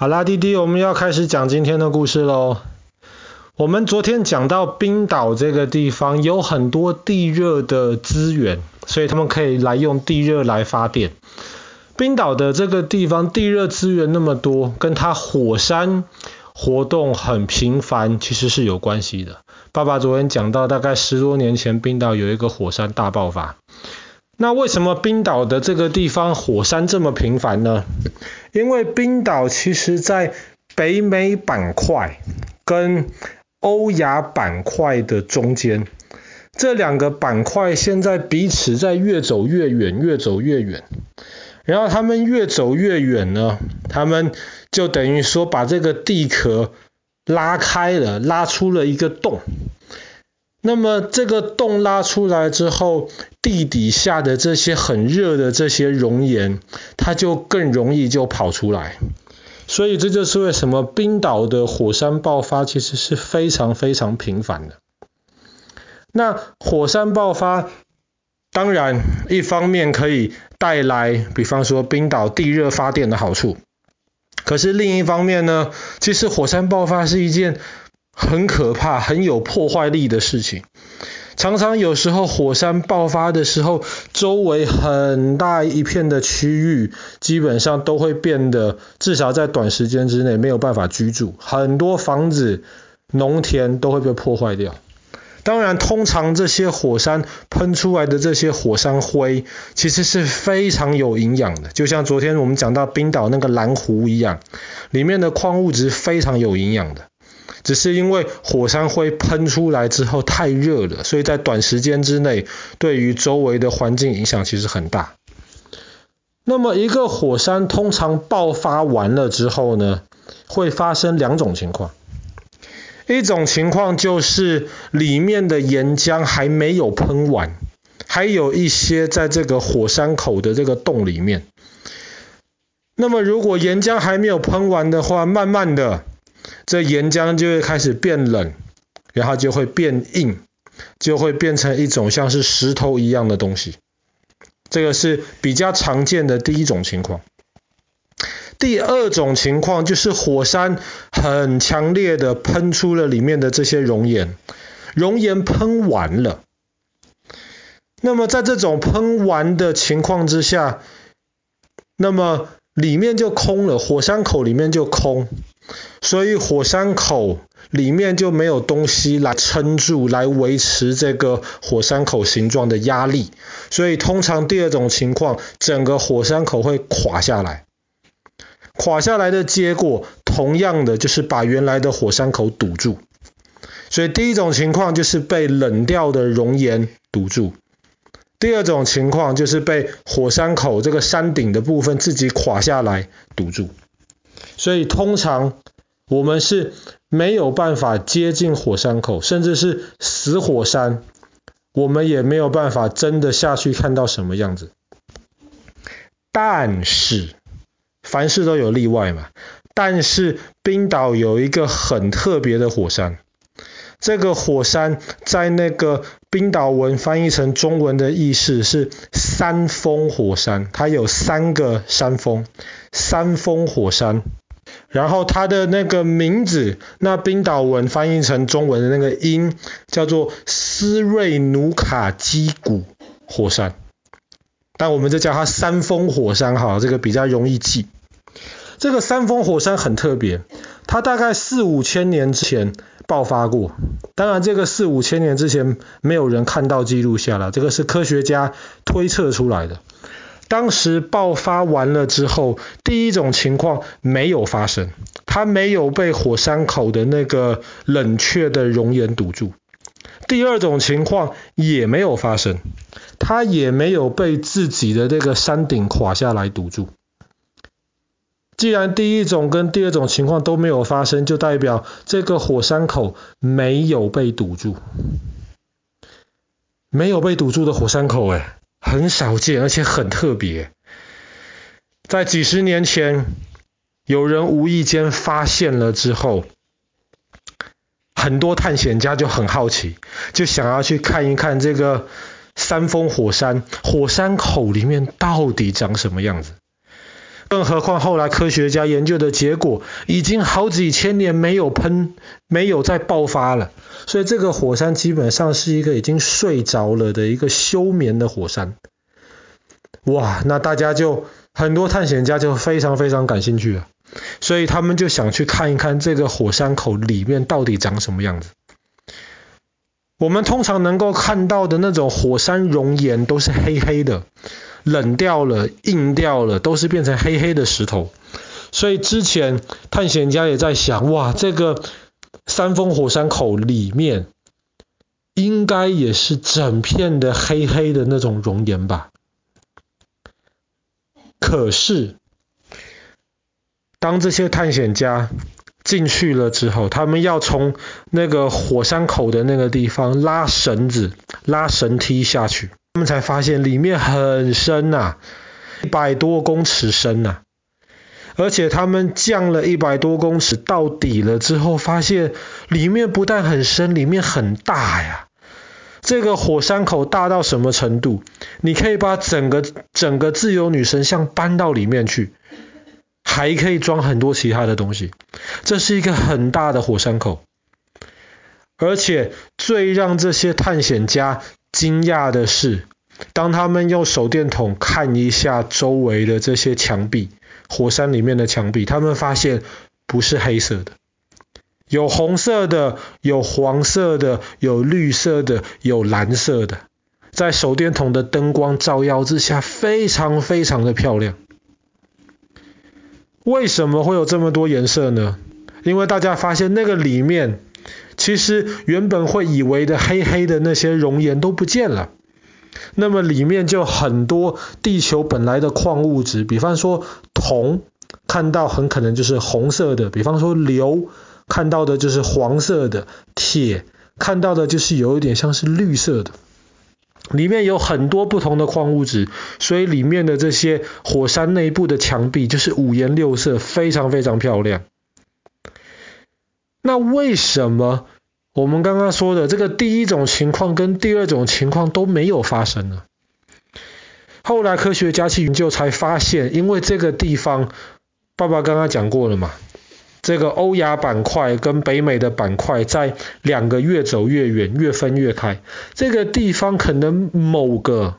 好啦，弟弟，我们要开始讲今天的故事喽。我们昨天讲到冰岛这个地方有很多地热的资源，所以他们可以来用地热来发电。冰岛的这个地方地热资源那么多，跟它火山活动很频繁其实是有关系的。爸爸昨天讲到，大概十多年前冰岛有一个火山大爆发。那为什么冰岛的这个地方火山这么频繁呢？因为冰岛其实在北美板块跟欧亚板块的中间，这两个板块现在彼此在越走越远，越走越远。然后他们越走越远呢，他们就等于说把这个地壳拉开了，拉出了一个洞。那么这个洞拉出来之后，地底下的这些很热的这些熔岩，它就更容易就跑出来。所以这就是为什么冰岛的火山爆发其实是非常非常频繁的。那火山爆发，当然一方面可以带来，比方说冰岛地热发电的好处。可是另一方面呢，其实火山爆发是一件很可怕、很有破坏力的事情。常常有时候火山爆发的时候，周围很大一片的区域基本上都会变得，至少在短时间之内没有办法居住，很多房子、农田都会被破坏掉。当然，通常这些火山喷出来的这些火山灰，其实是非常有营养的，就像昨天我们讲到冰岛那个蓝湖一样，里面的矿物质非常有营养的。只是因为火山灰喷出来之后太热了，所以在短时间之内，对于周围的环境影响其实很大。那么一个火山通常爆发完了之后呢，会发生两种情况。一种情况就是里面的岩浆还没有喷完，还有一些在这个火山口的这个洞里面。那么如果岩浆还没有喷完的话，慢慢的。这岩浆就会开始变冷，然后就会变硬，就会变成一种像是石头一样的东西。这个是比较常见的第一种情况。第二种情况就是火山很强烈的喷出了里面的这些熔岩，熔岩喷完了。那么在这种喷完的情况之下，那么里面就空了，火山口里面就空。所以火山口里面就没有东西来撑住，来维持这个火山口形状的压力。所以通常第二种情况，整个火山口会垮下来。垮下来的结果，同样的就是把原来的火山口堵住。所以第一种情况就是被冷掉的熔岩堵住。第二种情况就是被火山口这个山顶的部分自己垮下来堵住。所以通常我们是没有办法接近火山口，甚至是死火山，我们也没有办法真的下去看到什么样子。但是凡事都有例外嘛。但是冰岛有一个很特别的火山，这个火山在那个冰岛文翻译成中文的意思是三峰火山，它有三个山峰，三峰火山。然后它的那个名字，那冰岛文翻译成中文的那个音叫做斯瑞努卡基古火山，但我们就叫它三峰火山哈，这个比较容易记。这个三峰火山很特别，它大概四五千年之前爆发过，当然这个四五千年之前没有人看到记录下来，这个是科学家推测出来的。当时爆发完了之后，第一种情况没有发生，它没有被火山口的那个冷却的熔岩堵住。第二种情况也没有发生，它也没有被自己的这个山顶垮下来堵住。既然第一种跟第二种情况都没有发生，就代表这个火山口没有被堵住，没有被堵住的火山口，哎。很少见，而且很特别。在几十年前，有人无意间发现了之后，很多探险家就很好奇，就想要去看一看这个山峰火山火山口里面到底长什么样子。更何况后来科学家研究的结果，已经好几千年没有喷，没有再爆发了。所以这个火山基本上是一个已经睡着了的一个休眠的火山。哇，那大家就很多探险家就非常非常感兴趣了，所以他们就想去看一看这个火山口里面到底长什么样子。我们通常能够看到的那种火山熔岩都是黑黑的，冷掉了、硬掉了，都是变成黑黑的石头。所以之前探险家也在想，哇，这个三峰火山口里面应该也是整片的黑黑的那种熔岩吧？可是，当这些探险家进去了之后，他们要从那个火山口的那个地方拉绳子、拉绳梯下去。他们才发现里面很深呐，一百多公尺深呐。而且他们降了一百多公尺到底了之后，发现里面不但很深，里面很大呀。这个火山口大到什么程度？你可以把整个整个自由女神像搬到里面去。还可以装很多其他的东西，这是一个很大的火山口，而且最让这些探险家惊讶的是，当他们用手电筒看一下周围的这些墙壁，火山里面的墙壁，他们发现不是黑色的，有红色的，有黄色的，有绿色的，有蓝色的，在手电筒的灯光照耀之下，非常非常的漂亮。为什么会有这么多颜色呢？因为大家发现那个里面，其实原本会以为的黑黑的那些熔岩都不见了。那么里面就很多地球本来的矿物质，比方说铜，看到很可能就是红色的；比方说硫，看到的就是黄色的；铁，看到的就是有一点像是绿色的。里面有很多不同的矿物质，所以里面的这些火山内部的墙壁就是五颜六色，非常非常漂亮。那为什么我们刚刚说的这个第一种情况跟第二种情况都没有发生呢？后来科学家去研究才发现，因为这个地方，爸爸刚刚讲过了嘛。这个欧亚板块跟北美的板块在两个越走越远，越分越开。这个地方可能某个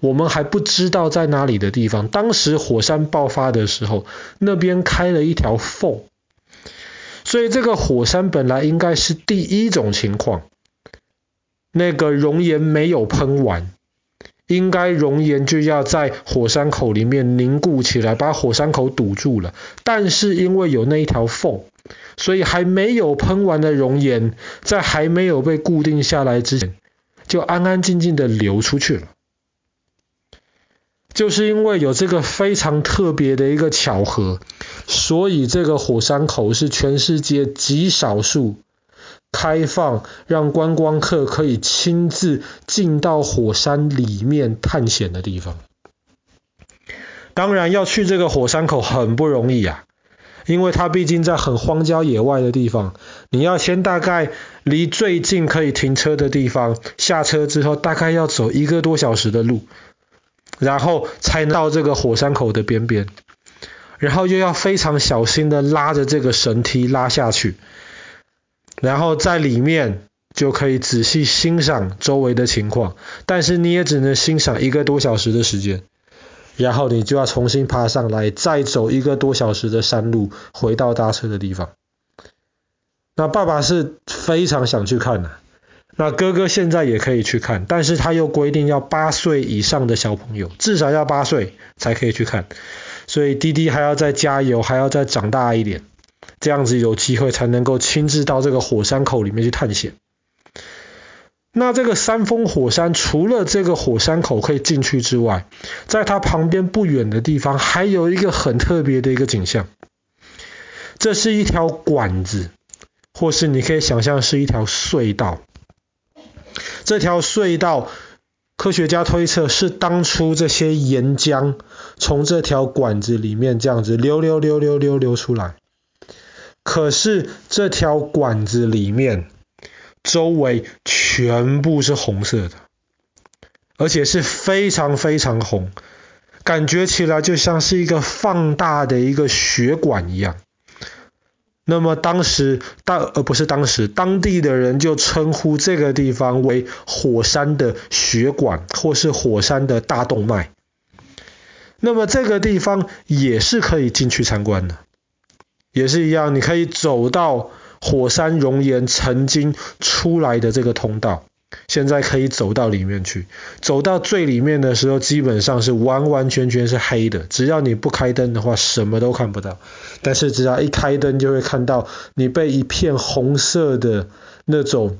我们还不知道在哪里的地方，当时火山爆发的时候，那边开了一条缝。所以这个火山本来应该是第一种情况，那个熔岩没有喷完。应该熔岩就要在火山口里面凝固起来，把火山口堵住了。但是因为有那一条缝，所以还没有喷完的熔岩，在还没有被固定下来之前，就安安静静的流出去了。就是因为有这个非常特别的一个巧合，所以这个火山口是全世界极少数。开放让观光客可以亲自进到火山里面探险的地方。当然要去这个火山口很不容易啊，因为它毕竟在很荒郊野外的地方，你要先大概离最近可以停车的地方下车之后，大概要走一个多小时的路，然后才能到这个火山口的边边，然后又要非常小心的拉着这个绳梯拉下去。然后在里面就可以仔细欣赏周围的情况，但是你也只能欣赏一个多小时的时间，然后你就要重新爬上来，再走一个多小时的山路，回到搭车的地方。那爸爸是非常想去看的，那哥哥现在也可以去看，但是他又规定要八岁以上的小朋友，至少要八岁才可以去看，所以滴滴还要再加油，还要再长大一点。这样子有机会才能够亲自到这个火山口里面去探险。那这个三峰火山除了这个火山口可以进去之外，在它旁边不远的地方还有一个很特别的一个景象。这是一条管子，或是你可以想象是一条隧道。这条隧道，科学家推测是当初这些岩浆从这条管子里面这样子流流流流流流出来。可是这条管子里面周围全部是红色的，而且是非常非常红，感觉起来就像是一个放大的一个血管一样。那么当时当呃不是当时当地的人就称呼这个地方为火山的血管，或是火山的大动脉。那么这个地方也是可以进去参观的，也是一样，你可以走到火山熔岩曾经出来的这个通道。现在可以走到里面去，走到最里面的时候，基本上是完完全全是黑的。只要你不开灯的话，什么都看不到。但是只要一开灯，就会看到你被一片红色的那种，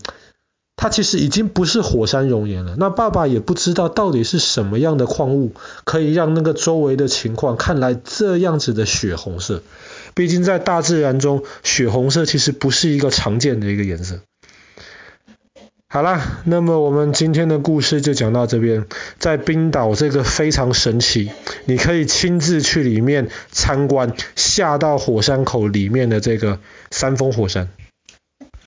它其实已经不是火山熔岩了。那爸爸也不知道到底是什么样的矿物，可以让那个周围的情况看来这样子的血红色。毕竟在大自然中，血红色其实不是一个常见的一个颜色。好啦，那么我们今天的故事就讲到这边。在冰岛这个非常神奇，你可以亲自去里面参观，下到火山口里面的这个三峰火山。